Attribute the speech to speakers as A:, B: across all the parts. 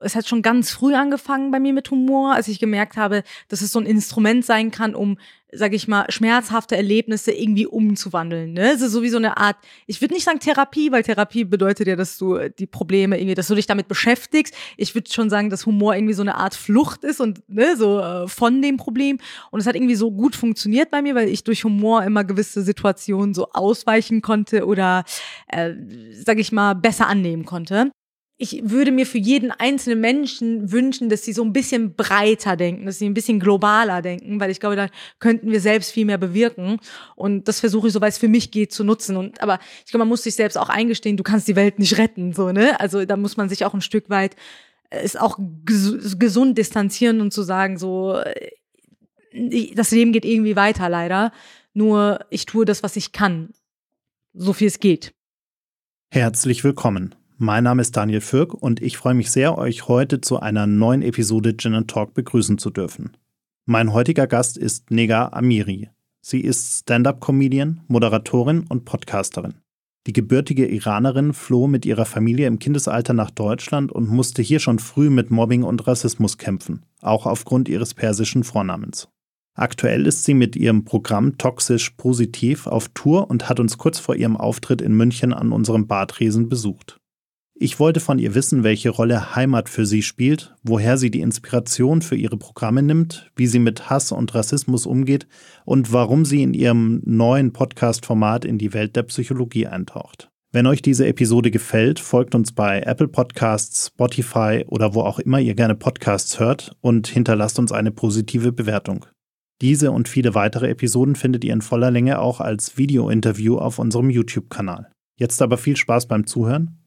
A: es hat schon ganz früh angefangen bei mir mit Humor, als ich gemerkt habe, dass es so ein Instrument sein kann, um, sag ich mal, schmerzhafte Erlebnisse irgendwie umzuwandeln. Ne? Es ist so eine Art, ich würde nicht sagen Therapie, weil Therapie bedeutet ja, dass du die Probleme irgendwie, dass du dich damit beschäftigst. Ich würde schon sagen, dass Humor irgendwie so eine Art Flucht ist und ne, so äh, von dem Problem. Und es hat irgendwie so gut funktioniert bei mir, weil ich durch Humor immer gewisse Situationen so ausweichen konnte oder, äh, sag ich mal, besser annehmen konnte ich würde mir für jeden einzelnen Menschen wünschen, dass sie so ein bisschen breiter denken, dass sie ein bisschen globaler denken, weil ich glaube, da könnten wir selbst viel mehr bewirken. Und das versuche ich, soweit es für mich geht, zu nutzen. Und aber ich glaube, man muss sich selbst auch eingestehen, du kannst die Welt nicht retten, so ne. Also da muss man sich auch ein Stück weit es auch gesund distanzieren und zu sagen, so äh, das Leben geht irgendwie weiter, leider. Nur ich tue das, was ich kann, so viel es geht.
B: Herzlich willkommen. Mein Name ist Daniel Fürk und ich freue mich sehr, euch heute zu einer neuen Episode Gin Talk begrüßen zu dürfen. Mein heutiger Gast ist Nega Amiri. Sie ist Stand-up-Comedian, Moderatorin und Podcasterin. Die gebürtige Iranerin floh mit ihrer Familie im Kindesalter nach Deutschland und musste hier schon früh mit Mobbing und Rassismus kämpfen, auch aufgrund ihres persischen Vornamens. Aktuell ist sie mit ihrem Programm Toxisch Positiv auf Tour und hat uns kurz vor ihrem Auftritt in München an unserem Badresen besucht. Ich wollte von ihr wissen, welche Rolle Heimat für sie spielt, woher sie die Inspiration für ihre Programme nimmt, wie sie mit Hass und Rassismus umgeht und warum sie in ihrem neuen Podcast-Format in die Welt der Psychologie eintaucht. Wenn euch diese Episode gefällt, folgt uns bei Apple Podcasts, Spotify oder wo auch immer ihr gerne Podcasts hört und hinterlasst uns eine positive Bewertung. Diese und viele weitere Episoden findet ihr in voller Länge auch als Video-Interview auf unserem YouTube-Kanal. Jetzt aber viel Spaß beim Zuhören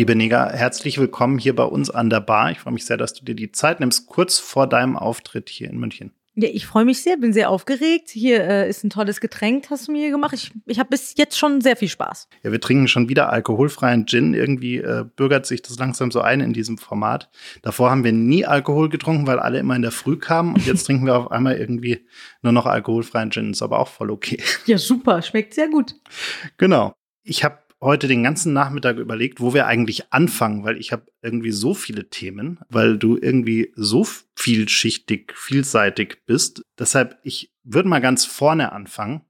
B: Liebe Nega, herzlich willkommen hier bei uns an der Bar. Ich freue mich sehr, dass du dir die Zeit nimmst, kurz vor deinem Auftritt hier in München.
A: Ja, ich freue mich sehr, bin sehr aufgeregt. Hier äh, ist ein tolles Getränk, hast du mir hier gemacht. Ich, ich habe bis jetzt schon sehr viel Spaß.
B: Ja, wir trinken schon wieder alkoholfreien Gin. Irgendwie äh, bürgert sich das langsam so ein in diesem Format. Davor haben wir nie Alkohol getrunken, weil alle immer in der Früh kamen. Und jetzt trinken wir auf einmal irgendwie nur noch alkoholfreien Gin. Ist aber auch voll okay.
A: Ja, super. Schmeckt sehr gut.
B: Genau. Ich habe heute den ganzen Nachmittag überlegt, wo wir eigentlich anfangen, weil ich habe irgendwie so viele Themen, weil du irgendwie so vielschichtig, vielseitig bist. Deshalb, ich würde mal ganz vorne anfangen,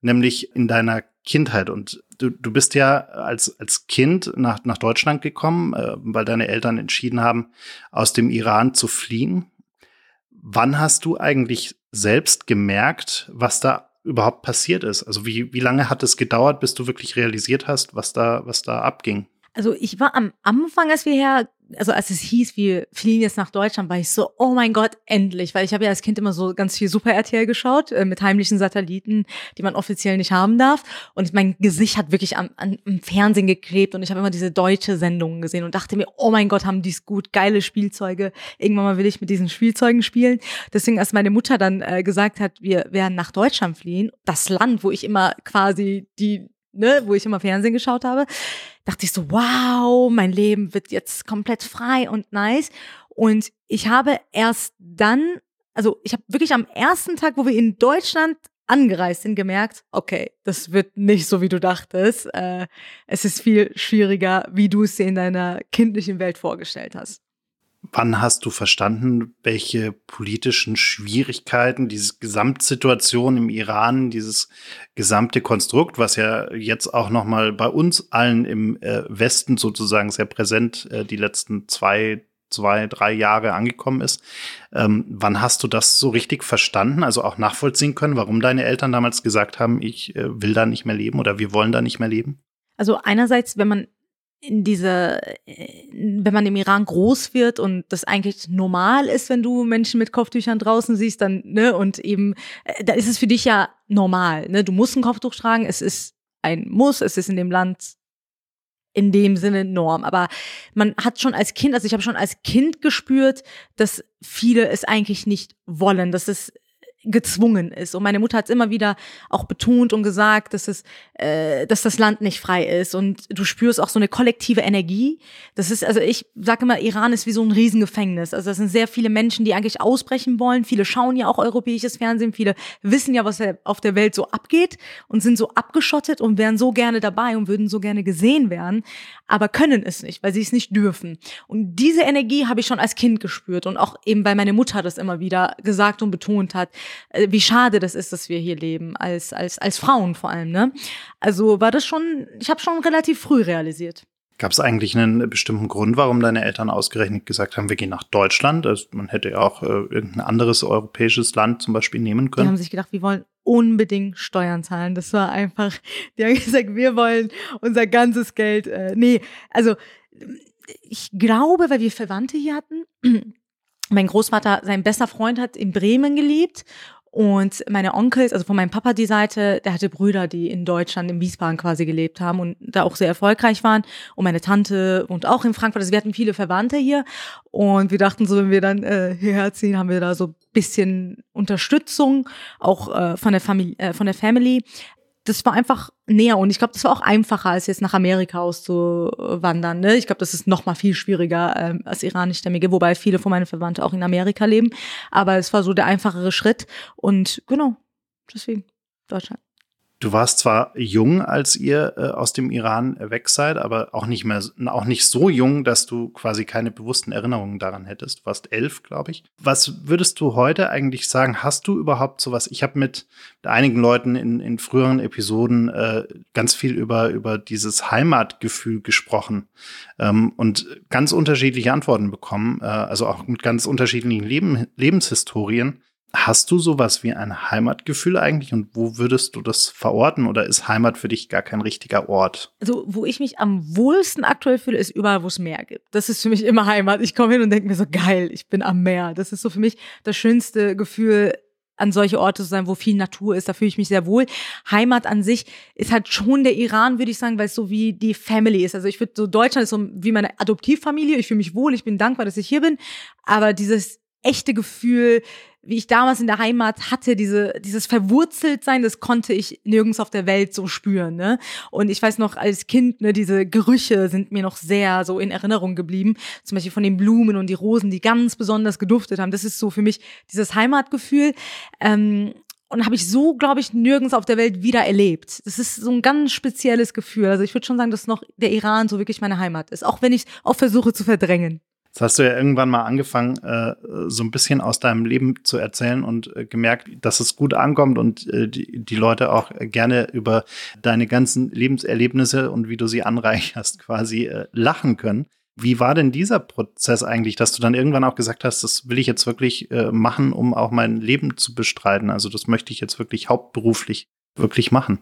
B: nämlich in deiner Kindheit. Und du, du bist ja als, als Kind nach, nach Deutschland gekommen, äh, weil deine Eltern entschieden haben, aus dem Iran zu fliehen. Wann hast du eigentlich selbst gemerkt, was da überhaupt passiert ist. Also wie, wie lange hat es gedauert, bis du wirklich realisiert hast, was da, was da abging?
A: Also ich war am Anfang, als wir also als es hieß, wir fliehen jetzt nach Deutschland, war ich so, oh mein Gott, endlich, weil ich habe ja als Kind immer so ganz viel Super RTL geschaut äh, mit heimlichen Satelliten, die man offiziell nicht haben darf. Und mein Gesicht hat wirklich am, am, am Fernsehen geklebt und ich habe immer diese deutsche Sendungen gesehen und dachte mir, oh mein Gott, haben die es gut, geile Spielzeuge. Irgendwann mal will ich mit diesen Spielzeugen spielen. Deswegen, als meine Mutter dann äh, gesagt hat, wir werden nach Deutschland fliehen, das Land, wo ich immer quasi die ne, wo ich immer Fernsehen geschaut habe, dachte ich so, wow, mein Leben wird jetzt komplett frei und nice. Und ich habe erst dann, also ich habe wirklich am ersten Tag, wo wir in Deutschland angereist sind, gemerkt, okay, das wird nicht so, wie du dachtest. Äh, es ist viel schwieriger, wie du es dir in deiner kindlichen Welt vorgestellt hast.
B: Wann hast du verstanden, welche politischen Schwierigkeiten, diese Gesamtsituation im Iran, dieses gesamte Konstrukt, was ja jetzt auch noch mal bei uns allen im äh, Westen sozusagen sehr präsent äh, die letzten zwei, zwei, drei Jahre angekommen ist. Ähm, wann hast du das so richtig verstanden, also auch nachvollziehen können, warum deine Eltern damals gesagt haben, ich äh, will da nicht mehr leben oder wir wollen da nicht mehr leben?
A: Also einerseits, wenn man in dieser, äh, wenn man im Iran groß wird und das eigentlich normal ist, wenn du Menschen mit Kopftüchern draußen siehst, dann, ne, und eben, äh, da ist es für dich ja normal, ne, du musst ein Kopftuch tragen, es ist ein Muss, es ist in dem Land in dem Sinne Norm. Aber man hat schon als Kind, also ich habe schon als Kind gespürt, dass viele es eigentlich nicht wollen, dass es gezwungen ist. Und meine Mutter hat es immer wieder auch betont und gesagt, dass es, äh, dass das Land nicht frei ist. Und du spürst auch so eine kollektive Energie. Das ist, also ich sage immer, Iran ist wie so ein Riesengefängnis. Also das sind sehr viele Menschen, die eigentlich ausbrechen wollen. Viele schauen ja auch europäisches Fernsehen. Viele wissen ja, was auf der Welt so abgeht und sind so abgeschottet und wären so gerne dabei und würden so gerne gesehen werden, aber können es nicht, weil sie es nicht dürfen. Und diese Energie habe ich schon als Kind gespürt und auch eben, weil meine Mutter das immer wieder gesagt und betont hat wie schade das ist, dass wir hier leben, als, als, als Frauen vor allem. Ne? Also war das schon, ich habe schon relativ früh realisiert.
B: Gab es eigentlich einen bestimmten Grund, warum deine Eltern ausgerechnet gesagt haben, wir gehen nach Deutschland? Also man hätte ja auch äh, irgendein anderes europäisches Land zum Beispiel nehmen können.
A: Die haben sich gedacht, wir wollen unbedingt Steuern zahlen. Das war einfach, die haben gesagt, wir wollen unser ganzes Geld. Äh, nee, also ich glaube, weil wir Verwandte hier hatten, mein Großvater, sein bester Freund hat in Bremen gelebt und meine Onkels, also von meinem Papa die Seite, der hatte Brüder, die in Deutschland, in Wiesbaden quasi gelebt haben und da auch sehr erfolgreich waren. Und meine Tante wohnt auch in Frankfurt. Also wir hatten viele Verwandte hier. Und wir dachten so, wenn wir dann äh, hierher ziehen, haben wir da so bisschen Unterstützung, auch äh, von der Familie, äh, von der Family das war einfach näher und ich glaube, das war auch einfacher, als jetzt nach Amerika auszuwandern. Ne? Ich glaube, das ist noch mal viel schwieriger ähm, als iranischstämmige, wobei viele von meinen Verwandten auch in Amerika leben. Aber es war so der einfachere Schritt und genau, deswegen Deutschland.
B: Du warst zwar jung, als ihr äh, aus dem Iran weg seid, aber auch nicht mehr, auch nicht so jung, dass du quasi keine bewussten Erinnerungen daran hättest. Du warst elf, glaube ich. Was würdest du heute eigentlich sagen? Hast du überhaupt sowas? Ich habe mit einigen Leuten in, in früheren Episoden äh, ganz viel über, über dieses Heimatgefühl gesprochen ähm, und ganz unterschiedliche Antworten bekommen, äh, also auch mit ganz unterschiedlichen Leben, Lebenshistorien. Hast du sowas wie ein Heimatgefühl eigentlich und wo würdest du das verorten oder ist Heimat für dich gar kein richtiger Ort?
A: Also, wo ich mich am wohlsten aktuell fühle, ist überall, wo es Meer gibt. Das ist für mich immer Heimat. Ich komme hin und denke mir so, geil, ich bin am Meer. Das ist so für mich das schönste Gefühl, an solche Orte zu sein, wo viel Natur ist. Da fühle ich mich sehr wohl. Heimat an sich ist halt schon der Iran, würde ich sagen, weil es so wie die Family ist. Also ich würde so, Deutschland ist so wie meine Adoptivfamilie. Ich fühle mich wohl, ich bin dankbar, dass ich hier bin. Aber dieses echte Gefühl, wie ich damals in der Heimat hatte, diese, dieses Verwurzeltsein, das konnte ich nirgends auf der Welt so spüren. Ne? Und ich weiß noch, als Kind, ne, diese Gerüche sind mir noch sehr so in Erinnerung geblieben. Zum Beispiel von den Blumen und die Rosen, die ganz besonders geduftet haben. Das ist so für mich dieses Heimatgefühl. Ähm, und habe ich so, glaube ich, nirgends auf der Welt wieder erlebt. Das ist so ein ganz spezielles Gefühl. Also ich würde schon sagen, dass noch der Iran so wirklich meine Heimat ist, auch wenn ich auch versuche zu verdrängen.
B: Jetzt hast du ja irgendwann mal angefangen, äh, so ein bisschen aus deinem Leben zu erzählen und äh, gemerkt, dass es gut ankommt und äh, die, die Leute auch gerne über deine ganzen Lebenserlebnisse und wie du sie anreicherst, quasi äh, lachen können. Wie war denn dieser Prozess eigentlich, dass du dann irgendwann auch gesagt hast, das will ich jetzt wirklich äh, machen, um auch mein Leben zu bestreiten? Also das möchte ich jetzt wirklich hauptberuflich wirklich machen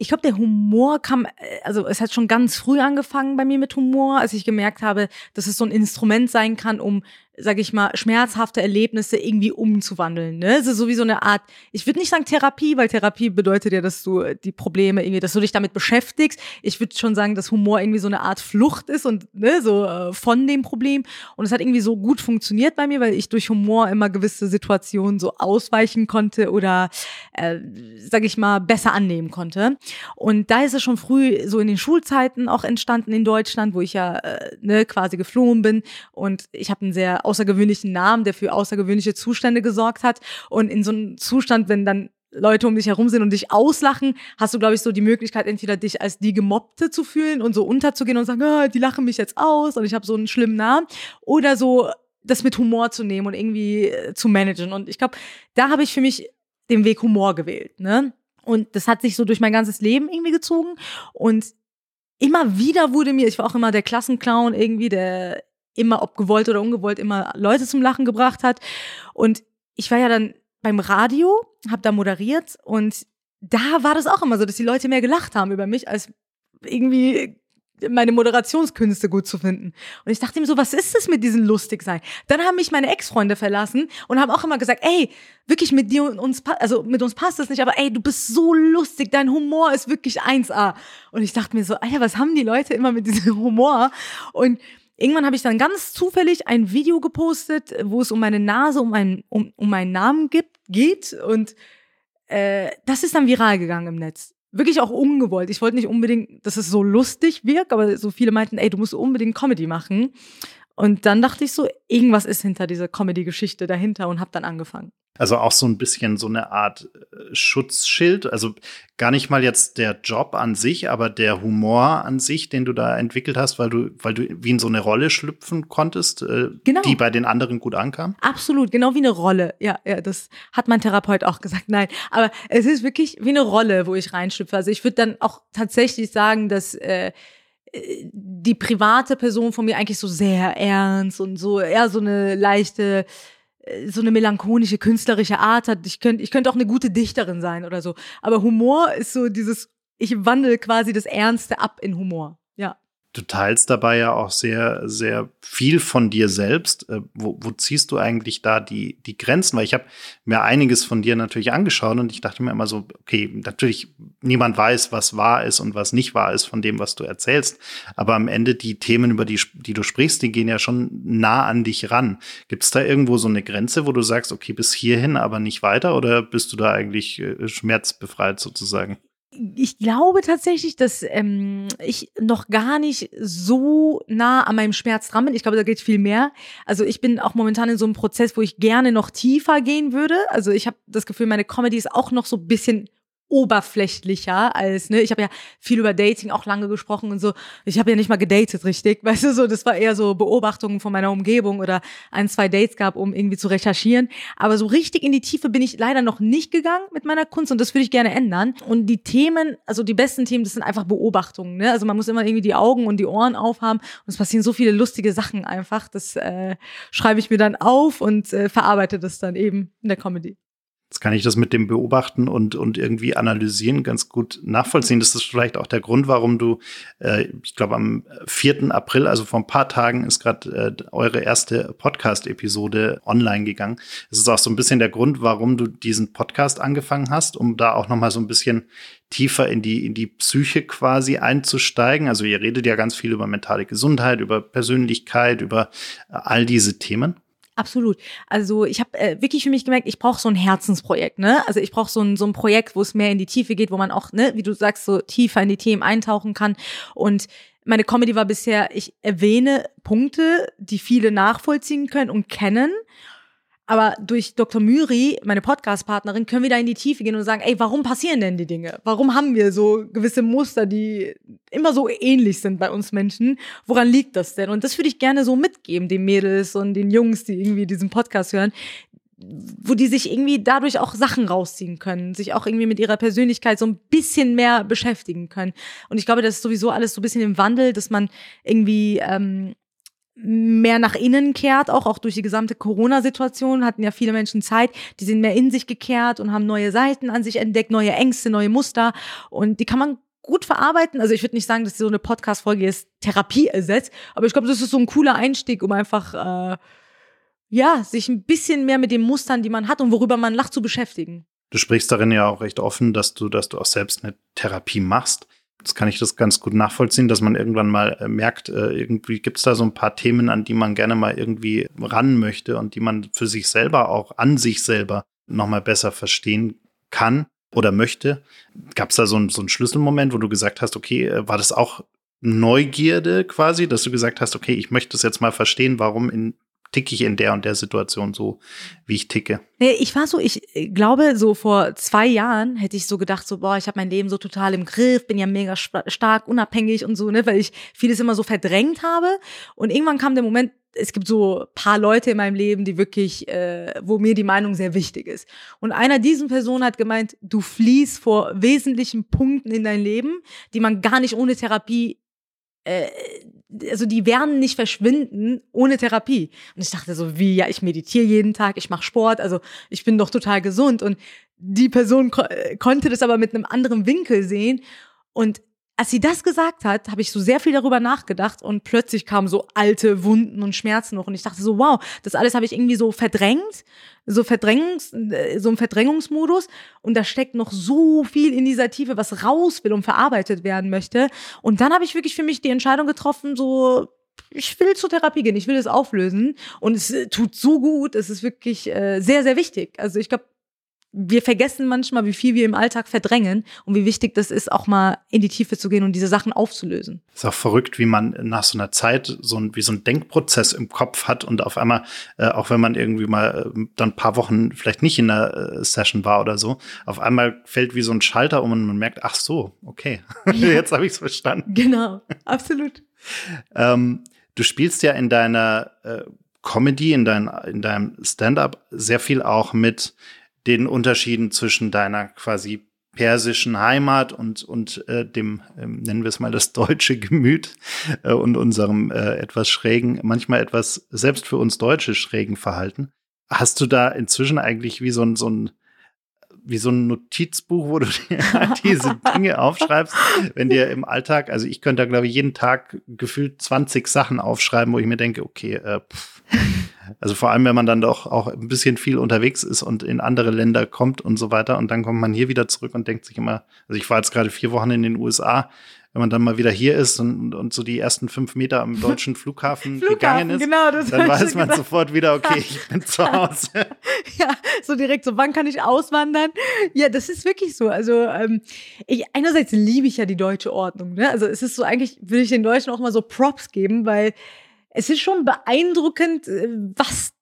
A: ich glaube, der Humor kam, äh, also es hat schon ganz früh angefangen bei mir mit Humor, als ich gemerkt habe, dass es so ein Instrument sein kann, um sage ich mal, schmerzhafte Erlebnisse irgendwie umzuwandeln. Ne? Es ist so wie so eine Art, ich würde nicht sagen Therapie, weil Therapie bedeutet ja, dass du die Probleme irgendwie, dass du dich damit beschäftigst. Ich würde schon sagen, dass Humor irgendwie so eine Art Flucht ist und ne, so äh, von dem Problem. Und es hat irgendwie so gut funktioniert bei mir, weil ich durch Humor immer gewisse Situationen so ausweichen konnte oder, äh, sage ich mal, besser annehmen konnte. Und da ist es schon früh so in den Schulzeiten auch entstanden in Deutschland, wo ich ja äh, ne, quasi geflohen bin. Und ich habe einen sehr außergewöhnlichen Namen, der für außergewöhnliche Zustände gesorgt hat. Und in so einem Zustand, wenn dann Leute um dich herum sind und dich auslachen, hast du, glaube ich, so die Möglichkeit, entweder dich als die Gemobbte zu fühlen und so unterzugehen und sagen, ah, die lachen mich jetzt aus und ich habe so einen schlimmen Namen. Oder so das mit Humor zu nehmen und irgendwie äh, zu managen. Und ich glaube, da habe ich für mich den Weg Humor gewählt. Ne? Und das hat sich so durch mein ganzes Leben irgendwie gezogen. Und immer wieder wurde mir, ich war auch immer der Klassenclown irgendwie, der immer, ob gewollt oder ungewollt, immer Leute zum Lachen gebracht hat. Und ich war ja dann beim Radio, habe da moderiert und da war das auch immer so, dass die Leute mehr gelacht haben über mich als irgendwie meine Moderationskünste gut zu finden. Und ich dachte ihm so, was ist das mit diesem lustig sein? Dann haben mich meine Ex-Freunde verlassen und haben auch immer gesagt, ey, wirklich mit dir und uns, also mit uns passt das nicht, aber ey, du bist so lustig, dein Humor ist wirklich 1A. Und ich dachte mir so, Alter, was haben die Leute immer mit diesem Humor? Und irgendwann habe ich dann ganz zufällig ein Video gepostet, wo es um meine Nase, um, einen, um, um meinen Namen gibt, geht und äh, das ist dann viral gegangen im Netz wirklich auch ungewollt. Ich wollte nicht unbedingt, dass es so lustig wirkt, aber so viele meinten, ey, du musst unbedingt Comedy machen. Und dann dachte ich so, irgendwas ist hinter dieser Comedy-Geschichte dahinter und habe dann angefangen.
B: Also auch so ein bisschen so eine Art äh, Schutzschild. Also gar nicht mal jetzt der Job an sich, aber der Humor an sich, den du da entwickelt hast, weil du, weil du wie in so eine Rolle schlüpfen konntest, äh, genau. die bei den anderen gut ankam?
A: Absolut, genau wie eine Rolle. Ja, ja, das hat mein Therapeut auch gesagt. Nein, aber es ist wirklich wie eine Rolle, wo ich reinschlüpfe. Also ich würde dann auch tatsächlich sagen, dass äh, die private Person von mir eigentlich so sehr ernst und so eher so eine leichte äh, so eine melancholische, künstlerische Art hat. Ich könnte ich könnte auch eine gute Dichterin sein oder so. Aber Humor ist so dieses, ich wandle quasi das Ernste ab in Humor.
B: Du teilst dabei ja auch sehr, sehr viel von dir selbst. Äh, wo, wo ziehst du eigentlich da die, die Grenzen? Weil ich habe mir einiges von dir natürlich angeschaut und ich dachte mir immer so, okay, natürlich, niemand weiß, was wahr ist und was nicht wahr ist von dem, was du erzählst. Aber am Ende die Themen, über die, die du sprichst, die gehen ja schon nah an dich ran. Gibt es da irgendwo so eine Grenze, wo du sagst, okay, bis hierhin, aber nicht weiter? Oder bist du da eigentlich äh, schmerzbefreit sozusagen?
A: Ich glaube tatsächlich, dass ähm, ich noch gar nicht so nah an meinem Schmerz dran bin. Ich glaube, da geht viel mehr. Also ich bin auch momentan in so einem Prozess, wo ich gerne noch tiefer gehen würde. Also ich habe das Gefühl, meine Comedy ist auch noch so ein bisschen oberflächlicher als, ne, ich habe ja viel über Dating auch lange gesprochen und so. Ich habe ja nicht mal gedatet, richtig. Weißt du, so, das war eher so Beobachtungen von meiner Umgebung oder ein, zwei Dates gab, um irgendwie zu recherchieren. Aber so richtig in die Tiefe bin ich leider noch nicht gegangen mit meiner Kunst und das würde ich gerne ändern. Und die Themen, also die besten Themen, das sind einfach Beobachtungen, ne? Also man muss immer irgendwie die Augen und die Ohren aufhaben und es passieren so viele lustige Sachen einfach. Das äh, schreibe ich mir dann auf und äh, verarbeite das dann eben in der Comedy.
B: Jetzt kann ich das mit dem Beobachten und, und irgendwie analysieren ganz gut nachvollziehen. Das ist vielleicht auch der Grund, warum du, äh, ich glaube, am 4. April, also vor ein paar Tagen, ist gerade äh, eure erste Podcast-Episode online gegangen. Es ist auch so ein bisschen der Grund, warum du diesen Podcast angefangen hast, um da auch noch mal so ein bisschen tiefer in die, in die Psyche quasi einzusteigen. Also ihr redet ja ganz viel über mentale Gesundheit, über Persönlichkeit, über äh, all diese Themen.
A: Absolut. Also ich habe äh, wirklich für mich gemerkt, ich brauche so ein Herzensprojekt, ne? Also ich brauche so ein, so ein Projekt, wo es mehr in die Tiefe geht, wo man auch, ne, wie du sagst, so tiefer in die Themen eintauchen kann. Und meine Comedy war bisher, ich erwähne Punkte, die viele nachvollziehen können und kennen. Aber durch Dr. Myri, meine Podcast-Partnerin, können wir da in die Tiefe gehen und sagen, ey, warum passieren denn die Dinge? Warum haben wir so gewisse Muster, die immer so ähnlich sind bei uns Menschen? Woran liegt das denn? Und das würde ich gerne so mitgeben, den Mädels und den Jungs, die irgendwie diesen Podcast hören, wo die sich irgendwie dadurch auch Sachen rausziehen können, sich auch irgendwie mit ihrer Persönlichkeit so ein bisschen mehr beschäftigen können. Und ich glaube, das ist sowieso alles so ein bisschen im Wandel, dass man irgendwie ähm, mehr nach innen kehrt, auch, auch durch die gesamte Corona-Situation hatten ja viele Menschen Zeit, die sind mehr in sich gekehrt und haben neue Seiten an sich entdeckt, neue Ängste, neue Muster und die kann man gut verarbeiten. Also ich würde nicht sagen, dass so eine Podcast-Folge jetzt Therapie ersetzt, aber ich glaube, das ist so ein cooler Einstieg, um einfach äh, ja sich ein bisschen mehr mit den Mustern, die man hat und worüber man lacht, zu beschäftigen.
B: Du sprichst darin ja auch recht offen, dass du, dass du auch selbst eine Therapie machst. Jetzt kann ich das ganz gut nachvollziehen, dass man irgendwann mal äh, merkt, äh, irgendwie gibt es da so ein paar Themen, an die man gerne mal irgendwie ran möchte und die man für sich selber auch an sich selber nochmal besser verstehen kann oder möchte. Gab es da so, ein, so einen Schlüsselmoment, wo du gesagt hast, okay, äh, war das auch Neugierde quasi, dass du gesagt hast, okay, ich möchte das jetzt mal verstehen, warum in ticke ich in der und der Situation so, wie ich ticke.
A: Nee, ich war so, ich glaube, so vor zwei Jahren hätte ich so gedacht, so, boah, ich habe mein Leben so total im Griff, bin ja mega stark, unabhängig und so, ne, weil ich vieles immer so verdrängt habe. Und irgendwann kam der Moment, es gibt so paar Leute in meinem Leben, die wirklich, äh, wo mir die Meinung sehr wichtig ist. Und einer diesen Personen hat gemeint, du fliehst vor wesentlichen Punkten in dein Leben, die man gar nicht ohne Therapie äh, also die werden nicht verschwinden ohne Therapie. Und ich dachte so, wie, ja, ich meditiere jeden Tag, ich mache Sport, also ich bin doch total gesund. Und die Person ko konnte das aber mit einem anderen Winkel sehen. Und als sie das gesagt hat, habe ich so sehr viel darüber nachgedacht und plötzlich kamen so alte Wunden und Schmerzen noch und ich dachte so, wow, das alles habe ich irgendwie so verdrängt, so Verdrängungs, äh, so ein Verdrängungsmodus und da steckt noch so viel in dieser Tiefe, was raus will und verarbeitet werden möchte. Und dann habe ich wirklich für mich die Entscheidung getroffen, so ich will zur Therapie gehen, ich will das auflösen und es äh, tut so gut, es ist wirklich äh, sehr, sehr wichtig. Also ich glaube, wir vergessen manchmal, wie viel wir im Alltag verdrängen und wie wichtig das ist, auch mal in die Tiefe zu gehen und diese Sachen aufzulösen.
B: Ist auch verrückt, wie man nach so einer Zeit so ein, wie so ein Denkprozess im Kopf hat und auf einmal, äh, auch wenn man irgendwie mal äh, dann ein paar Wochen vielleicht nicht in der äh, Session war oder so, auf einmal fällt wie so ein Schalter um und man merkt, ach so, okay, ja. jetzt habe ich es verstanden.
A: Genau, absolut.
B: ähm, du spielst ja in deiner äh, Comedy, in, dein, in deinem Stand-up sehr viel auch mit den Unterschieden zwischen deiner quasi persischen Heimat und, und äh, dem, ähm, nennen wir es mal, das deutsche Gemüt äh, und unserem äh, etwas schrägen, manchmal etwas selbst für uns Deutsche schrägen Verhalten. Hast du da inzwischen eigentlich wie so ein, so ein wie so ein Notizbuch, wo du dir diese Dinge aufschreibst, wenn dir im Alltag, also ich könnte da glaube ich jeden Tag gefühlt 20 Sachen aufschreiben, wo ich mir denke, okay, äh, pff, also vor allem, wenn man dann doch auch ein bisschen viel unterwegs ist und in andere Länder kommt und so weiter. Und dann kommt man hier wieder zurück und denkt sich immer, also ich war jetzt gerade vier Wochen in den USA, wenn man dann mal wieder hier ist und, und so die ersten fünf Meter am deutschen Flughafen, Flughafen gegangen ist, genau, dann weiß man gesagt. sofort wieder, okay, ich bin zu Hause.
A: ja, so direkt so, wann kann ich auswandern? Ja, das ist wirklich so. Also ähm, ich, einerseits liebe ich ja die deutsche Ordnung. Ne? Also es ist so, eigentlich will ich den Deutschen auch mal so Props geben, weil es ist schon beeindruckend, äh, was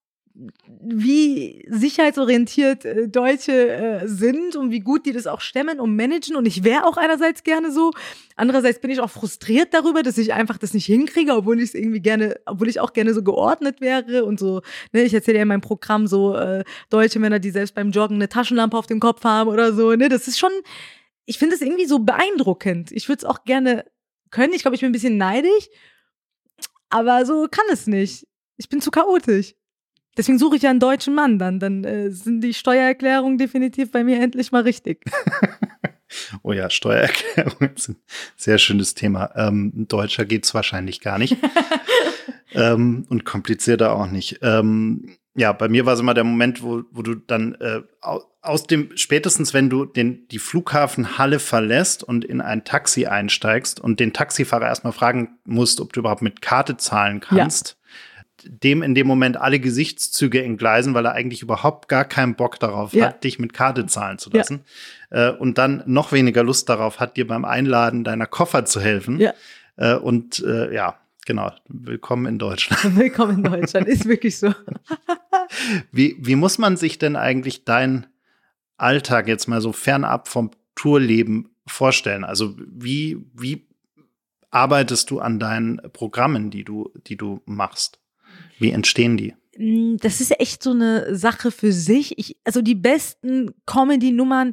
A: wie sicherheitsorientiert äh, Deutsche äh, sind und wie gut die das auch stemmen und managen. Und ich wäre auch einerseits gerne so. Andererseits bin ich auch frustriert darüber, dass ich einfach das nicht hinkriege, obwohl ich es irgendwie gerne, obwohl ich auch gerne so geordnet wäre und so. Ne, ich erzähle ja in meinem Programm so äh, deutsche Männer, die selbst beim Joggen eine Taschenlampe auf dem Kopf haben oder so. Ne, das ist schon, ich finde es irgendwie so beeindruckend. Ich würde es auch gerne können. Ich glaube, ich bin ein bisschen neidisch aber so kann es nicht. Ich bin zu chaotisch. Deswegen suche ich ja einen deutschen Mann dann. Dann äh, sind die Steuererklärungen definitiv bei mir endlich mal richtig.
B: oh ja, Steuererklärungen sind ein sehr schönes Thema. Ähm, Deutscher geht's wahrscheinlich gar nicht. ähm, und komplizierter auch nicht. Ähm, ja, bei mir war es immer der Moment, wo, wo du dann äh, aus dem, spätestens wenn du den, die Flughafenhalle verlässt und in ein Taxi einsteigst und den Taxifahrer erstmal fragen musst, ob du überhaupt mit Karte zahlen kannst, ja. Dem in dem Moment alle Gesichtszüge entgleisen, weil er eigentlich überhaupt gar keinen Bock darauf ja. hat, dich mit Karte zahlen zu lassen. Ja. Äh, und dann noch weniger Lust darauf hat, dir beim Einladen deiner Koffer zu helfen. Ja. Äh, und äh, ja, Genau, willkommen in Deutschland.
A: Willkommen in Deutschland, ist wirklich so.
B: wie, wie muss man sich denn eigentlich dein Alltag jetzt mal so fernab vom Tourleben vorstellen? Also wie, wie arbeitest du an deinen Programmen, die du, die du machst? Wie entstehen die?
A: Mm, das ist echt so eine Sache für sich. Ich, also die besten Comedy-Nummern,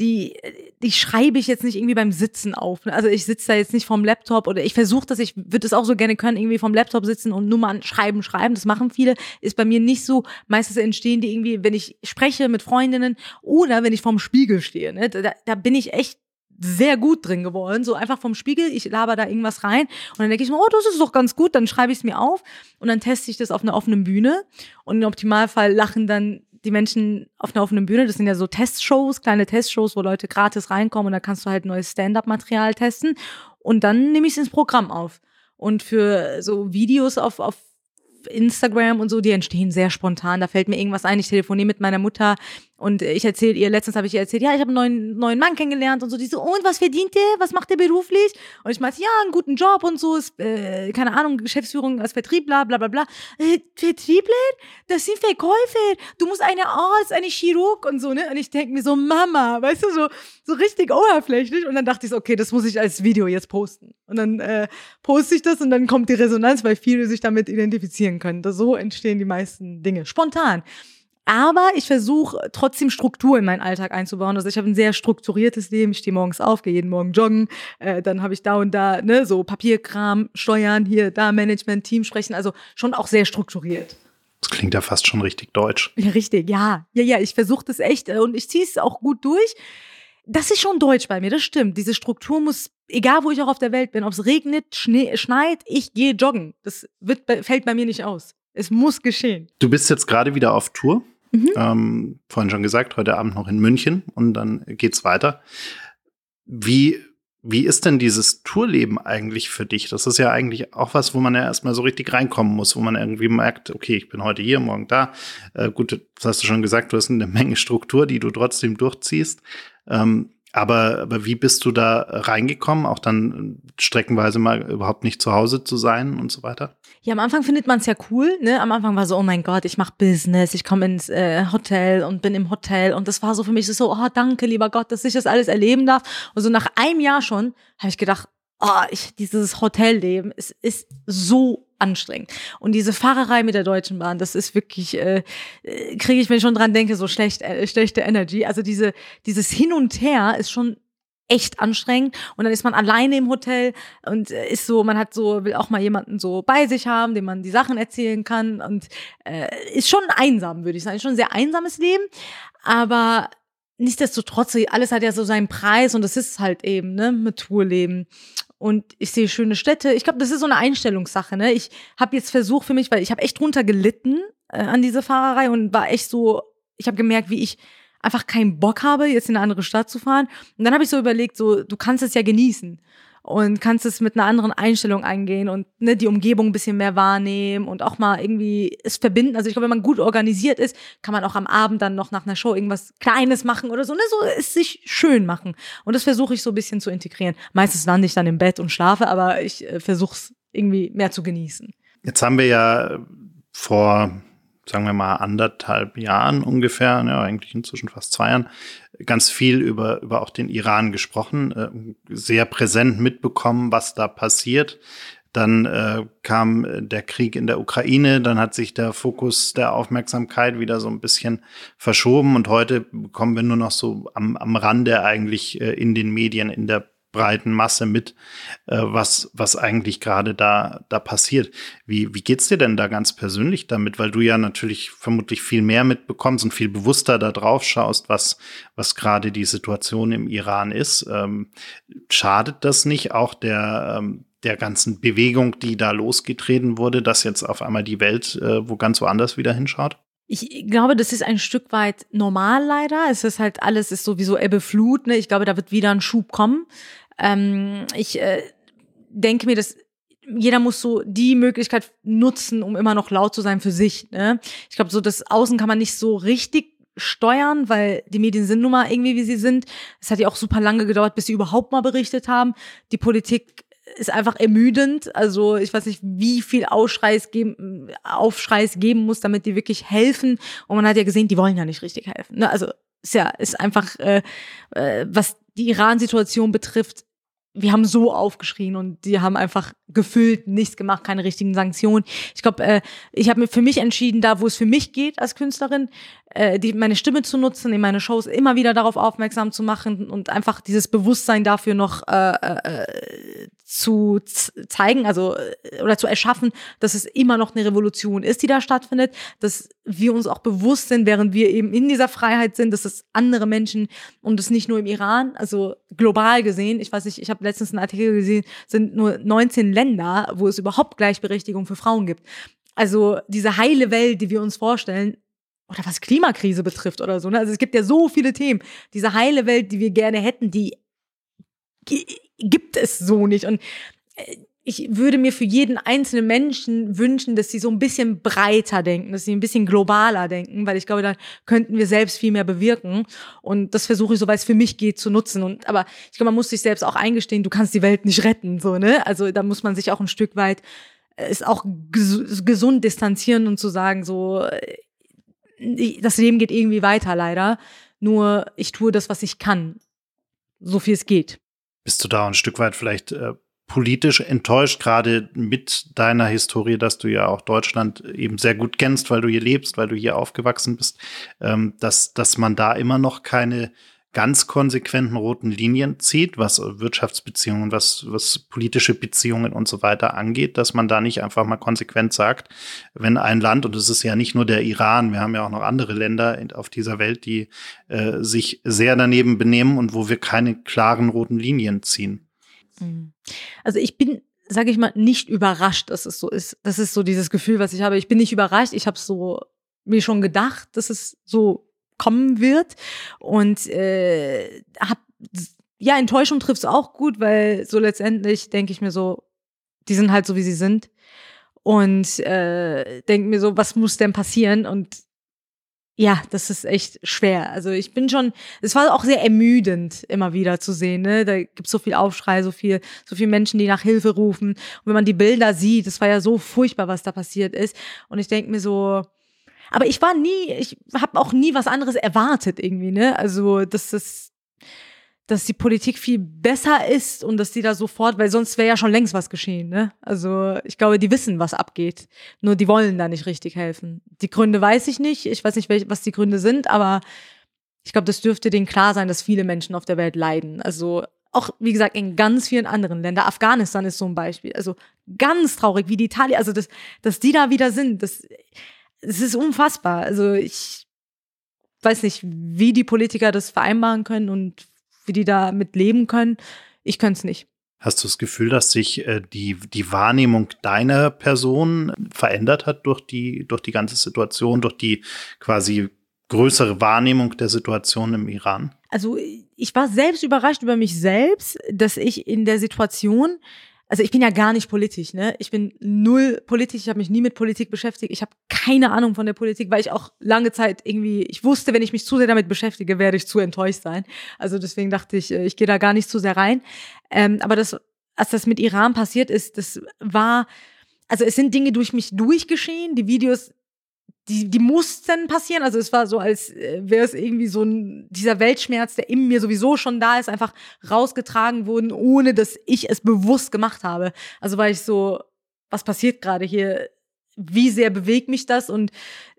A: die, die schreibe ich jetzt nicht irgendwie beim Sitzen auf. Ne? Also ich sitze da jetzt nicht vorm Laptop oder ich versuche das, ich würde es auch so gerne können, irgendwie vorm Laptop sitzen und Nummern schreiben, schreiben. Das machen viele. Ist bei mir nicht so. Meistens entstehen die irgendwie, wenn ich spreche mit Freundinnen oder wenn ich vorm Spiegel stehe. Ne? Da, da bin ich echt sehr gut drin geworden. So einfach vom Spiegel, ich laber da irgendwas rein und dann denke ich mir, oh, das ist doch ganz gut, dann schreibe ich es mir auf und dann teste ich das auf einer offenen Bühne und im Optimalfall lachen dann die Menschen auf einer offenen Bühne, das sind ja so Testshows, kleine Testshows, wo Leute gratis reinkommen und da kannst du halt neues Stand-up-Material testen und dann nehme ich es ins Programm auf. Und für so Videos auf, auf Instagram und so, die entstehen sehr spontan. Da fällt mir irgendwas ein. Ich telefoniere mit meiner Mutter und ich erzähle ihr, letztens habe ich ihr erzählt, ja, ich habe einen neuen, neuen Mann kennengelernt und so. Die so, und was verdient der? Was macht der beruflich? Und ich meinte, ja, einen guten Job und so, ist, äh, keine Ahnung, Geschäftsführung als Vertriebler, bla bla bla. Äh, Vertriebler? Das sind Verkäufer. Du musst eine Arzt, eine Chirurg und so, ne? Und ich denke mir so, Mama, weißt du, so, so richtig oberflächlich. Und dann dachte ich so, okay, das muss ich als Video jetzt posten. Und dann äh, poste ich das und dann kommt die Resonanz, weil viele sich damit identifizieren können. Das, so entstehen die meisten Dinge. Spontan. Aber ich versuche trotzdem Struktur in meinen Alltag einzubauen. Also ich habe ein sehr strukturiertes Leben. Ich stehe morgens auf, gehe jeden Morgen joggen. Äh, dann habe ich da und da ne, so Papierkram, Steuern, hier, da Management, Team sprechen. Also schon auch sehr strukturiert.
B: Das klingt ja fast schon richtig deutsch.
A: Ja, richtig, ja. Ja, ja, ich versuche das echt äh, und ich ziehe es auch gut durch. das ist schon deutsch bei mir, das stimmt. Diese Struktur muss, egal wo ich auch auf der Welt bin, ob es regnet, Schnee, schneit, ich gehe joggen. Das wird, fällt bei mir nicht aus. Es muss geschehen.
B: Du bist jetzt gerade wieder auf Tour. Mhm. Ähm, vorhin schon gesagt, heute Abend noch in München und dann geht's weiter. Wie wie ist denn dieses Tourleben eigentlich für dich? Das ist ja eigentlich auch was, wo man ja erstmal so richtig reinkommen muss, wo man irgendwie merkt, okay, ich bin heute hier, morgen da. Äh, gut, das hast du schon gesagt, du hast eine Menge Struktur, die du trotzdem durchziehst. Ähm, aber, aber wie bist du da reingekommen, auch dann streckenweise mal überhaupt nicht zu Hause zu sein und so weiter?
A: Ja, am Anfang findet man es ja cool. Ne? Am Anfang war so, oh mein Gott, ich mache Business, ich komme ins äh, Hotel und bin im Hotel. Und das war so für mich so, oh danke, lieber Gott, dass ich das alles erleben darf. Und so nach einem Jahr schon habe ich gedacht, oh, ich, dieses Hotelleben, es ist so anstrengend. Und diese Fahrerei mit der Deutschen Bahn, das ist wirklich, äh, kriege ich, wenn ich schon dran denke, so schlecht, äh, schlechte Energy. Also diese, dieses Hin und Her ist schon echt anstrengend und dann ist man alleine im Hotel und äh, ist so, man hat so, will auch mal jemanden so bei sich haben, dem man die Sachen erzählen kann und äh, ist schon einsam, würde ich sagen. Ist schon ein sehr einsames Leben, aber nichtsdestotrotz, alles hat ja so seinen Preis und das ist halt eben, ne, mit Tourleben und ich sehe schöne Städte. Ich glaube, das ist so eine Einstellungssache. Ne? Ich habe jetzt versucht für mich, weil ich habe echt drunter gelitten äh, an diese Fahrerei und war echt so, ich habe gemerkt, wie ich einfach keinen Bock habe, jetzt in eine andere Stadt zu fahren. Und dann habe ich so überlegt, so du kannst es ja genießen und kannst es mit einer anderen Einstellung eingehen und ne, die Umgebung ein bisschen mehr wahrnehmen und auch mal irgendwie es verbinden. Also ich glaube, wenn man gut organisiert ist, kann man auch am Abend dann noch nach einer Show irgendwas Kleines machen oder so, ne, so es sich schön machen. Und das versuche ich so ein bisschen zu integrieren. Meistens lande ich dann im Bett und schlafe, aber ich äh, versuche es irgendwie mehr zu genießen.
B: Jetzt haben wir ja vor sagen wir mal, anderthalb Jahren ungefähr, ja, eigentlich inzwischen fast zwei Jahren, ganz viel über, über auch den Iran gesprochen, äh, sehr präsent mitbekommen, was da passiert. Dann äh, kam der Krieg in der Ukraine, dann hat sich der Fokus der Aufmerksamkeit wieder so ein bisschen verschoben und heute kommen wir nur noch so am, am Rande eigentlich äh, in den Medien, in der breiten Masse mit, äh, was, was eigentlich gerade da, da passiert. Wie, wie geht's dir denn da ganz persönlich damit? Weil du ja natürlich vermutlich viel mehr mitbekommst und viel bewusster da drauf schaust, was, was gerade die Situation im Iran ist. Ähm, schadet das nicht auch der, ähm, der ganzen Bewegung, die da losgetreten wurde, dass jetzt auf einmal die Welt äh, wo ganz woanders wieder hinschaut?
A: Ich glaube, das ist ein Stück weit normal leider. Es ist halt alles ist sowieso Ebbe Flut. Ne? Ich glaube, da wird wieder ein Schub kommen. Ähm, ich äh, denke mir, dass jeder muss so die Möglichkeit nutzen, um immer noch laut zu sein für sich. Ne? Ich glaube, so das Außen kann man nicht so richtig steuern, weil die Medien sind nun mal irgendwie, wie sie sind. Es hat ja auch super lange gedauert, bis sie überhaupt mal berichtet haben. Die Politik ist einfach ermüdend. Also ich weiß nicht, wie viel Aufschreis geben, Aufschreis geben muss, damit die wirklich helfen. Und man hat ja gesehen, die wollen ja nicht richtig helfen. Ne? Also ist ja ist einfach, äh, äh, was die Iran-Situation betrifft, wir haben so aufgeschrien und die haben einfach gefühlt nichts gemacht, keine richtigen Sanktionen. Ich glaube, äh, ich habe mir für mich entschieden, da wo es für mich geht als Künstlerin, äh, die, meine Stimme zu nutzen, in meine Shows immer wieder darauf aufmerksam zu machen und einfach dieses Bewusstsein dafür noch äh, äh, zu zeigen, also äh, oder zu erschaffen, dass es immer noch eine Revolution ist, die da stattfindet, dass wir uns auch bewusst sind, während wir eben in dieser Freiheit sind, dass es andere Menschen und es nicht nur im Iran, also global gesehen, ich weiß nicht, ich habe letztens einen Artikel gesehen, sind nur 19 Länder, wo es überhaupt Gleichberechtigung für Frauen gibt. Also diese heile Welt, die wir uns vorstellen, oder was Klimakrise betrifft oder so. Ne? Also es gibt ja so viele Themen. Diese heile Welt, die wir gerne hätten, die gibt es so nicht. Und äh, ich würde mir für jeden einzelnen Menschen wünschen, dass sie so ein bisschen breiter denken, dass sie ein bisschen globaler denken, weil ich glaube, dann könnten wir selbst viel mehr bewirken. Und das versuche ich, soweit es für mich geht, zu nutzen. Und aber ich glaube, man muss sich selbst auch eingestehen, du kannst die Welt nicht retten, so ne. Also da muss man sich auch ein Stück weit äh, ist auch gesund distanzieren und zu sagen, so äh, das Leben geht irgendwie weiter, leider. Nur ich tue das, was ich kann. So viel es geht.
B: Bist du da ein Stück weit vielleicht äh, politisch enttäuscht, gerade mit deiner Historie, dass du ja auch Deutschland eben sehr gut kennst, weil du hier lebst, weil du hier aufgewachsen bist, ähm, dass, dass man da immer noch keine ganz konsequenten roten Linien zieht, was Wirtschaftsbeziehungen, was, was politische Beziehungen und so weiter angeht, dass man da nicht einfach mal konsequent sagt, wenn ein Land, und es ist ja nicht nur der Iran, wir haben ja auch noch andere Länder auf dieser Welt, die äh, sich sehr daneben benehmen und wo wir keine klaren roten Linien ziehen.
A: Mhm. Also ich bin sage ich mal, nicht überrascht, dass es so ist. Das ist so dieses Gefühl, was ich habe. Ich bin nicht überrascht. Ich habe so mir schon gedacht, dass es so kommen wird und äh, hab ja Enttäuschung trifft es auch gut, weil so letztendlich denke ich mir so, die sind halt so wie sie sind und äh, denke mir so, was muss denn passieren und ja, das ist echt schwer. Also ich bin schon, es war auch sehr ermüdend, immer wieder zu sehen. Ne? Da gibt's so viel Aufschrei, so viel, so viele Menschen, die nach Hilfe rufen. Und wenn man die Bilder sieht, das war ja so furchtbar, was da passiert ist. Und ich denke mir so, aber ich war nie, ich habe auch nie was anderes erwartet irgendwie, ne? Also, dass das, dass die Politik viel besser ist und dass die da sofort, weil sonst wäre ja schon längst was geschehen, ne? Also, ich glaube, die wissen, was abgeht. Nur die wollen da nicht richtig helfen. Die Gründe weiß ich nicht. Ich weiß nicht, was die Gründe sind, aber ich glaube, das dürfte denen klar sein, dass viele Menschen auf der Welt leiden. Also, auch, wie gesagt, in ganz vielen anderen Ländern. Afghanistan ist so ein Beispiel. Also ganz traurig, wie die Italien, also das, dass die da wieder sind, das, es ist unfassbar. Also ich weiß nicht, wie die Politiker das vereinbaren können und wie die damit leben können. Ich könnte es nicht.
B: Hast du das Gefühl, dass sich äh, die, die Wahrnehmung deiner Person verändert hat durch die, durch die ganze Situation, durch die quasi größere Wahrnehmung der Situation im Iran?
A: Also ich war selbst überrascht über mich selbst, dass ich in der Situation also ich bin ja gar nicht politisch, ne? Ich bin null politisch, ich habe mich nie mit Politik beschäftigt. Ich habe keine Ahnung von der Politik, weil ich auch lange Zeit irgendwie, ich wusste, wenn ich mich zu sehr damit beschäftige, werde ich zu enttäuscht sein. Also deswegen dachte ich, äh, ich gehe da gar nicht zu sehr rein. Ähm, aber das, als das mit Iran passiert ist, das war, also es sind Dinge durch mich durchgeschehen. Die Videos die, die mussten passieren. Also es war so, als äh, wäre es irgendwie so ein, dieser Weltschmerz, der in mir sowieso schon da ist, einfach rausgetragen wurden, ohne dass ich es bewusst gemacht habe. Also war ich so, was passiert gerade hier? Wie sehr bewegt mich das? Und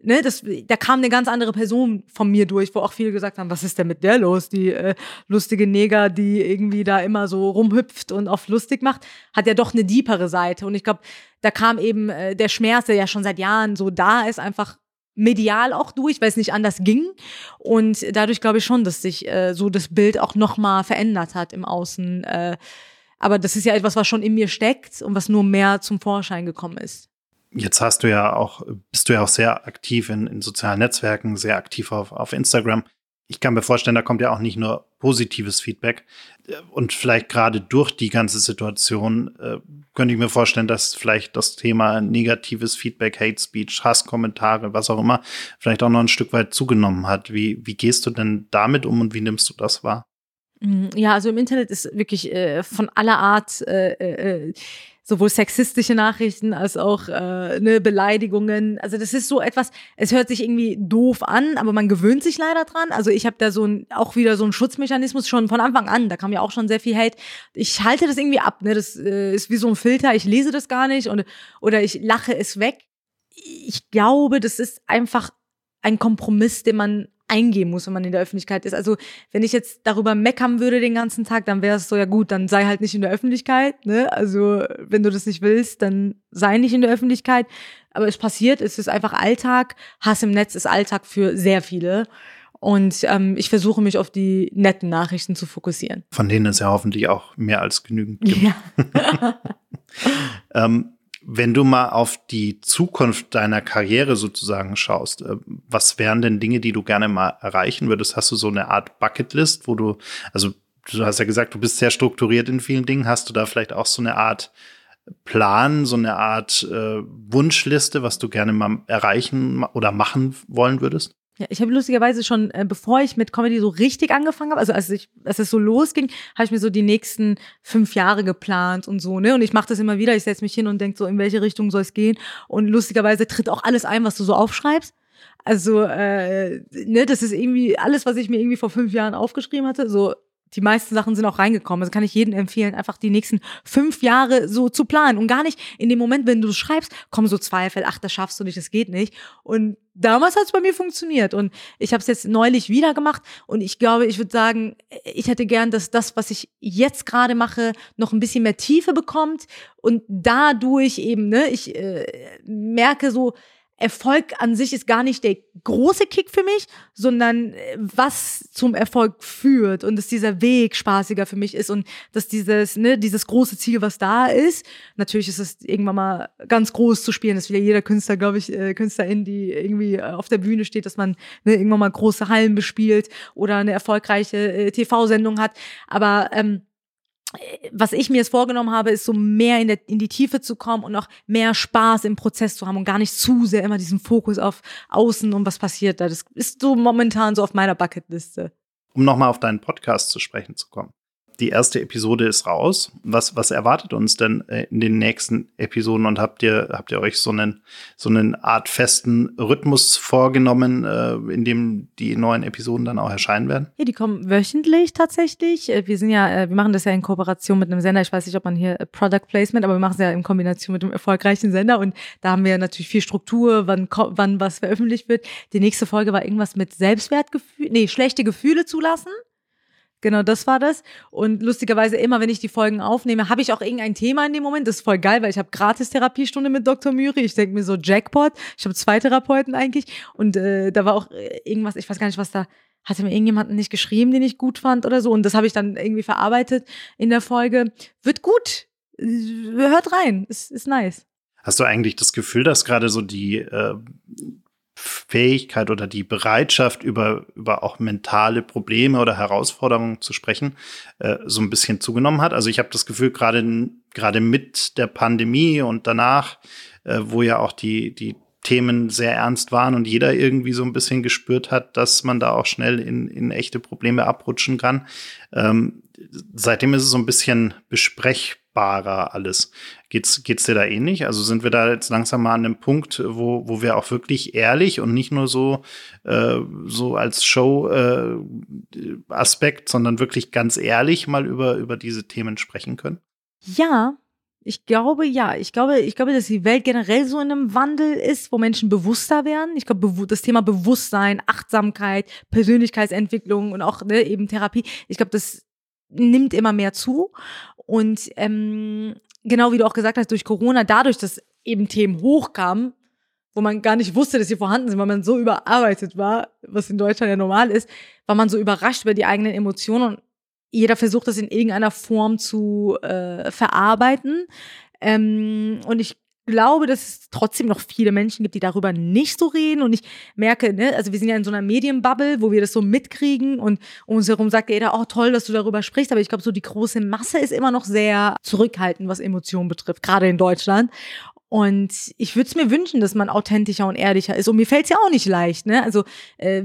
A: ne, das, da kam eine ganz andere Person von mir durch, wo auch viele gesagt haben, was ist denn mit der los? Die äh, lustige Neger, die irgendwie da immer so rumhüpft und auf lustig macht, hat ja doch eine deepere Seite. Und ich glaube, da kam eben äh, der Schmerz, der ja schon seit Jahren so da ist, einfach medial auch durch, weil es nicht anders ging. Und dadurch glaube ich schon, dass sich äh, so das Bild auch nochmal verändert hat im Außen. Äh, aber das ist ja etwas, was schon in mir steckt und was nur mehr zum Vorschein gekommen ist.
B: Jetzt hast du ja auch, bist du ja auch sehr aktiv in, in sozialen Netzwerken, sehr aktiv auf, auf Instagram ich kann mir vorstellen, da kommt ja auch nicht nur positives Feedback. Und vielleicht gerade durch die ganze Situation äh, könnte ich mir vorstellen, dass vielleicht das Thema negatives Feedback, Hate Speech, Hasskommentare, was auch immer, vielleicht auch noch ein Stück weit zugenommen hat. Wie, wie gehst du denn damit um und wie nimmst du das wahr?
A: Mm, ja, also im Internet ist wirklich äh, von aller Art äh, äh, äh sowohl sexistische Nachrichten als auch äh, ne, Beleidigungen. Also das ist so etwas, es hört sich irgendwie doof an, aber man gewöhnt sich leider dran. Also ich habe da so ein, auch wieder so einen Schutzmechanismus schon von Anfang an. Da kam ja auch schon sehr viel Hate. Ich halte das irgendwie ab. Ne? Das äh, ist wie so ein Filter. Ich lese das gar nicht und, oder ich lache es weg. Ich glaube, das ist einfach ein Kompromiss, den man eingehen muss, wenn man in der Öffentlichkeit ist. Also wenn ich jetzt darüber meckern würde den ganzen Tag, dann wäre es so, ja gut, dann sei halt nicht in der Öffentlichkeit. Ne? Also wenn du das nicht willst, dann sei nicht in der Öffentlichkeit. Aber es passiert, es ist einfach Alltag. Hass im Netz ist Alltag für sehr viele. Und ähm, ich versuche mich auf die netten Nachrichten zu fokussieren.
B: Von denen es ja hoffentlich auch mehr als genügend gibt. Ja. ähm, wenn du mal auf die Zukunft deiner Karriere sozusagen schaust, äh, was wären denn Dinge, die du gerne mal erreichen würdest? Hast du so eine Art Bucketlist, wo du, also du hast ja gesagt, du bist sehr strukturiert in vielen Dingen. Hast du da vielleicht auch so eine Art Plan, so eine Art äh, Wunschliste, was du gerne mal erreichen oder machen wollen würdest?
A: Ja, ich habe lustigerweise schon, äh, bevor ich mit Comedy so richtig angefangen habe, also als ich, als es so losging, habe ich mir so die nächsten fünf Jahre geplant und so, ne? Und ich mache das immer wieder. Ich setze mich hin und denk so, in welche Richtung soll es gehen? Und lustigerweise tritt auch alles ein, was du so aufschreibst. Also, äh, ne, das ist irgendwie alles, was ich mir irgendwie vor fünf Jahren aufgeschrieben hatte, so die meisten Sachen sind auch reingekommen. Also kann ich jedem empfehlen, einfach die nächsten fünf Jahre so zu planen und gar nicht in dem Moment, wenn du schreibst, kommen so Zweifel, ach, das schaffst du nicht, das geht nicht. Und damals hat es bei mir funktioniert und ich habe es jetzt neulich wieder gemacht und ich glaube, ich würde sagen, ich hätte gern, dass das, was ich jetzt gerade mache, noch ein bisschen mehr Tiefe bekommt und dadurch eben, ne, ich äh, merke so, Erfolg an sich ist gar nicht der große Kick für mich, sondern äh, was zum Erfolg führt und dass dieser Weg spaßiger für mich ist und dass dieses, ne, dieses große Ziel, was da ist, natürlich ist es irgendwann mal ganz groß zu spielen, das will ja jeder Künstler, glaube ich, äh, Künstlerin, die irgendwie äh, auf der Bühne steht, dass man ne, irgendwann mal große Hallen bespielt oder eine erfolgreiche äh, TV-Sendung hat, aber ähm, was ich mir jetzt vorgenommen habe, ist so mehr in, der, in die Tiefe zu kommen und auch mehr Spaß im Prozess zu haben und gar nicht zu sehr immer diesen Fokus auf Außen und was passiert da. Das ist so momentan so auf meiner Bucketliste.
B: Um nochmal auf deinen Podcast zu sprechen zu kommen die erste Episode ist raus. Was, was erwartet uns denn äh, in den nächsten Episoden und habt ihr, habt ihr euch so einen, so einen Art festen Rhythmus vorgenommen, äh, in dem die neuen Episoden dann auch erscheinen werden?
A: Ja, die kommen wöchentlich tatsächlich. Äh, wir sind ja, wir machen das ja in Kooperation mit einem Sender. Ich weiß nicht, ob man hier Product Placement, aber wir machen es ja in Kombination mit einem erfolgreichen Sender und da haben wir natürlich viel Struktur, wann, wann was veröffentlicht wird. Die nächste Folge war irgendwas mit Selbstwertgefühl, nee, schlechte Gefühle zulassen. Genau, das war das. Und lustigerweise immer, wenn ich die Folgen aufnehme, habe ich auch irgendein Thema in dem Moment. Das ist voll geil, weil ich habe gratis Therapiestunde mit Dr. Müri. Ich denke mir so Jackpot. Ich habe zwei Therapeuten eigentlich. Und äh, da war auch äh, irgendwas, ich weiß gar nicht, was da hatte mir irgendjemanden nicht geschrieben, den ich gut fand oder so. Und das habe ich dann irgendwie verarbeitet in der Folge. Wird gut. Hört rein. Ist, ist nice.
B: Hast du eigentlich das Gefühl, dass gerade so die äh, Fähigkeit oder die Bereitschaft, über, über auch mentale Probleme oder Herausforderungen zu sprechen, äh, so ein bisschen zugenommen hat. Also ich habe das Gefühl, gerade gerade mit der Pandemie und danach, äh, wo ja auch die, die Themen sehr ernst waren und jeder irgendwie so ein bisschen gespürt hat, dass man da auch schnell in, in echte Probleme abrutschen kann. Ähm, seitdem ist es so ein bisschen besprechbarer alles. Geht's, geht's dir da ähnlich? Also sind wir da jetzt langsam mal an einem Punkt, wo, wo wir auch wirklich ehrlich und nicht nur so, äh, so als Show-Aspekt, äh, sondern wirklich ganz ehrlich mal über, über diese Themen sprechen können?
A: Ja, ich glaube, ja. Ich glaube, ich glaube, dass die Welt generell so in einem Wandel ist, wo Menschen bewusster werden. Ich glaube, das Thema Bewusstsein, Achtsamkeit, Persönlichkeitsentwicklung und auch ne, eben Therapie. Ich glaube, das nimmt immer mehr zu. Und ähm, genau wie du auch gesagt hast, durch Corona, dadurch, dass eben Themen hochkamen, wo man gar nicht wusste, dass sie vorhanden sind, weil man so überarbeitet war, was in Deutschland ja normal ist, war man so überrascht über die eigenen Emotionen und jeder versucht das in irgendeiner Form zu äh, verarbeiten. Ähm, und ich glaube, dass es trotzdem noch viele Menschen gibt, die darüber nicht so reden. Und ich merke, ne, also wir sind ja in so einer Medienbubble, wo wir das so mitkriegen und um uns herum sagt jeder, oh toll, dass du darüber sprichst. Aber ich glaube, so die große Masse ist immer noch sehr zurückhaltend, was Emotionen betrifft, gerade in Deutschland. Und ich würde es mir wünschen, dass man authentischer und ehrlicher ist. Und mir fällt es ja auch nicht leicht, ne? Also, äh,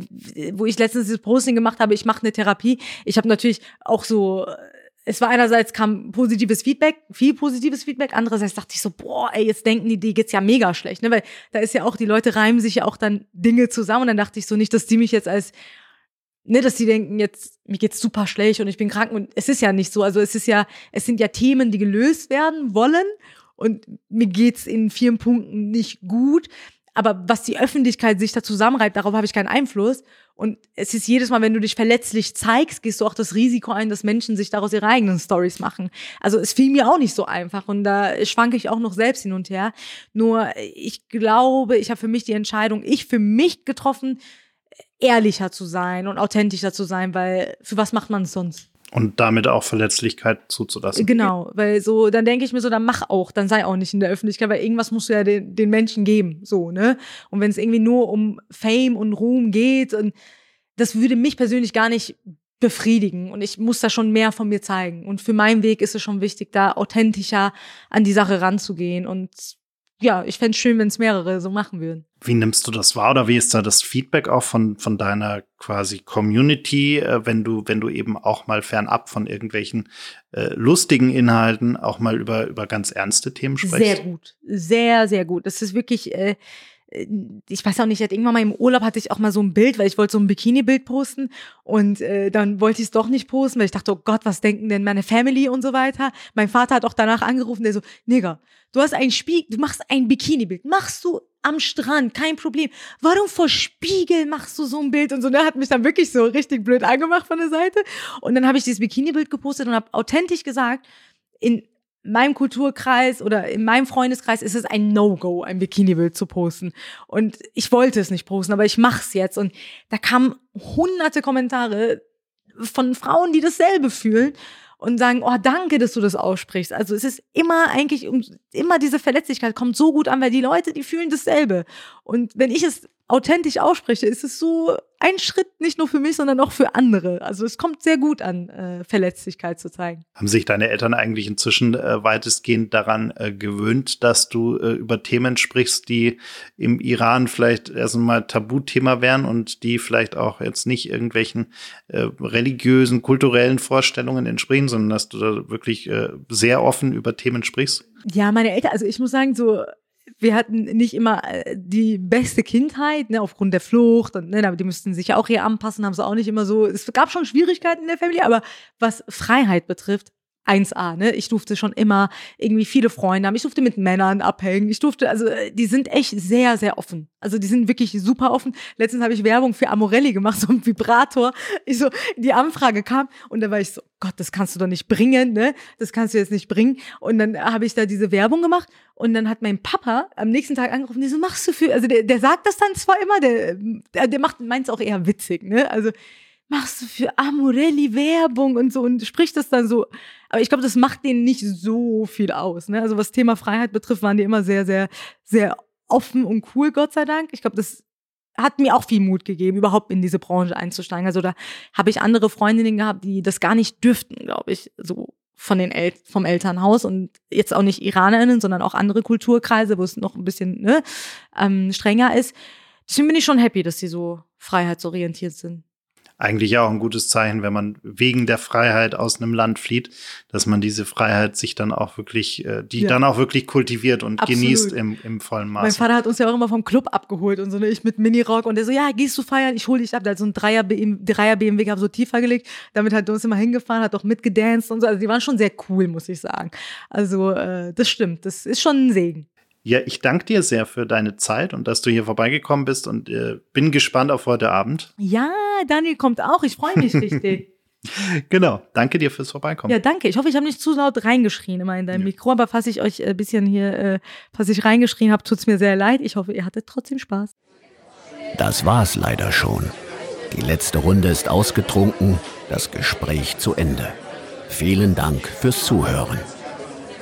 A: wo ich letztens das Posting gemacht habe, ich mache eine Therapie. Ich habe natürlich auch so es war einerseits kam positives Feedback, viel positives Feedback, andererseits dachte ich so, boah, ey, jetzt denken die, die geht's ja mega schlecht, ne, weil da ist ja auch, die Leute reimen sich ja auch dann Dinge zusammen. Und dann dachte ich so nicht, dass die mich jetzt als, ne, dass die denken jetzt, mir geht's super schlecht und ich bin krank. Und es ist ja nicht so, also es ist ja, es sind ja Themen, die gelöst werden wollen. Und mir geht's in vielen Punkten nicht gut, aber was die Öffentlichkeit sich da zusammenreibt, darauf habe ich keinen Einfluss. Und es ist jedes Mal, wenn du dich verletzlich zeigst, gehst du auch das Risiko ein, dass Menschen sich daraus ihre eigenen Stories machen. Also es fiel mir auch nicht so einfach und da schwanke ich auch noch selbst hin und her. Nur ich glaube, ich habe für mich die Entscheidung, ich für mich getroffen, ehrlicher zu sein und authentischer zu sein, weil für was macht man es sonst?
B: Und damit auch Verletzlichkeit zuzulassen.
A: Genau, weil so, dann denke ich mir so, dann mach auch, dann sei auch nicht in der Öffentlichkeit, weil irgendwas musst du ja den, den Menschen geben, so, ne? Und wenn es irgendwie nur um Fame und Ruhm geht, und das würde mich persönlich gar nicht befriedigen und ich muss da schon mehr von mir zeigen. Und für meinen Weg ist es schon wichtig, da authentischer an die Sache ranzugehen und ja, ich fände es schön, wenn es mehrere so machen würden.
B: Wie nimmst du das wahr oder wie ist da das Feedback auch von, von deiner quasi Community, äh, wenn du, wenn du eben auch mal fernab von irgendwelchen äh, lustigen Inhalten auch mal über, über ganz ernste Themen sprichst?
A: Sehr gut. Sehr, sehr gut. Das ist wirklich, äh, äh, ich weiß auch nicht, irgendwann mal im Urlaub hatte ich auch mal so ein Bild, weil ich wollte so ein Bikini-Bild posten und äh, dann wollte ich es doch nicht posten, weil ich dachte, oh Gott, was denken denn meine Family und so weiter. Mein Vater hat auch danach angerufen, der so, Nigga, du hast ein Spiegel, du machst ein Bikini-Bild, machst du am Strand, kein Problem. Warum vor Spiegel machst du so ein Bild und so? Der hat mich dann wirklich so richtig blöd angemacht von der Seite. Und dann habe ich dieses Bikini-Bild gepostet und habe authentisch gesagt, in meinem Kulturkreis oder in meinem Freundeskreis ist es ein No-Go, ein Bikini-Bild zu posten. Und ich wollte es nicht posten, aber ich mach's jetzt. Und da kamen hunderte Kommentare von Frauen, die dasselbe fühlen und sagen, oh, danke, dass du das aussprichst. Also es ist immer eigentlich, immer diese Verletzlichkeit kommt so gut an, weil die Leute, die fühlen dasselbe. Und wenn ich es authentisch ausspreche, ist es so ein Schritt nicht nur für mich, sondern auch für andere. Also es kommt sehr gut an, äh, Verletzlichkeit zu zeigen.
B: Haben sich deine Eltern eigentlich inzwischen äh, weitestgehend daran äh, gewöhnt, dass du äh, über Themen sprichst, die im Iran vielleicht erstmal Tabuthema wären und die vielleicht auch jetzt nicht irgendwelchen äh, religiösen, kulturellen Vorstellungen entsprechen, sondern dass du da wirklich äh, sehr offen über Themen sprichst?
A: Ja, meine Eltern, also ich muss sagen, so wir hatten nicht immer äh, die beste Kindheit, ne, aufgrund der Flucht und ne, die mussten sich ja auch hier anpassen, haben sie auch nicht immer so. Es gab schon Schwierigkeiten in der Familie, aber was Freiheit betrifft, 1A, ne? Ich durfte schon immer irgendwie viele Freunde haben. Ich durfte mit Männern abhängen. Ich durfte, also äh, die sind echt sehr, sehr offen. Also die sind wirklich super offen. Letztens habe ich Werbung für Amorelli gemacht, so ein Vibrator. Ich so, die Anfrage kam und da war ich so, Gott, das kannst du doch nicht bringen, ne? Das kannst du jetzt nicht bringen. Und dann habe ich da diese Werbung gemacht und dann hat mein Papa am nächsten Tag angerufen, die so, machst du für, also der, der sagt das dann zwar immer, der, der macht, meint es auch eher witzig, ne? Also machst du für Amorelli Werbung und so und spricht das dann so. Aber ich glaube, das macht denen nicht so viel aus. Ne? Also was Thema Freiheit betrifft, waren die immer sehr, sehr, sehr offen und cool, Gott sei Dank. Ich glaube, das hat mir auch viel Mut gegeben, überhaupt in diese Branche einzusteigen. Also da habe ich andere Freundinnen gehabt, die das gar nicht dürften, glaube ich, so von den El vom Elternhaus und jetzt auch nicht Iranerinnen, sondern auch andere Kulturkreise, wo es noch ein bisschen ne, ähm, strenger ist. Deswegen bin ich schon happy, dass sie so freiheitsorientiert sind
B: eigentlich auch ein gutes Zeichen, wenn man wegen der Freiheit aus einem Land flieht, dass man diese Freiheit sich dann auch wirklich, äh, die ja. dann auch wirklich kultiviert und Absolut. genießt im, im vollen Maß.
A: Mein Vater hat uns ja auch immer vom Club abgeholt und so, ne, ich mit Minirock und der so, ja, gehst du feiern, ich hole dich ab. Der hat so ein Dreier, BMW, Dreier BMW gehabt, so tiefer gelegt, damit hat er uns immer hingefahren, hat auch mitgedanced und so. Also die waren schon sehr cool, muss ich sagen. Also äh, das stimmt, das ist schon ein Segen.
B: Ja, ich danke dir sehr für deine Zeit und dass du hier vorbeigekommen bist und äh, bin gespannt auf heute Abend.
A: Ja, Daniel kommt auch. Ich freue mich richtig.
B: genau. Danke dir fürs Vorbeikommen.
A: Ja, danke. Ich hoffe, ich habe nicht zu laut reingeschrien immer in deinem ja. Mikro, aber falls ich euch ein äh, bisschen hier, äh, falls ich reingeschrien habe, tut es mir sehr leid. Ich hoffe, ihr hattet trotzdem Spaß.
C: Das war's leider schon. Die letzte Runde ist ausgetrunken, das Gespräch zu Ende. Vielen Dank fürs Zuhören.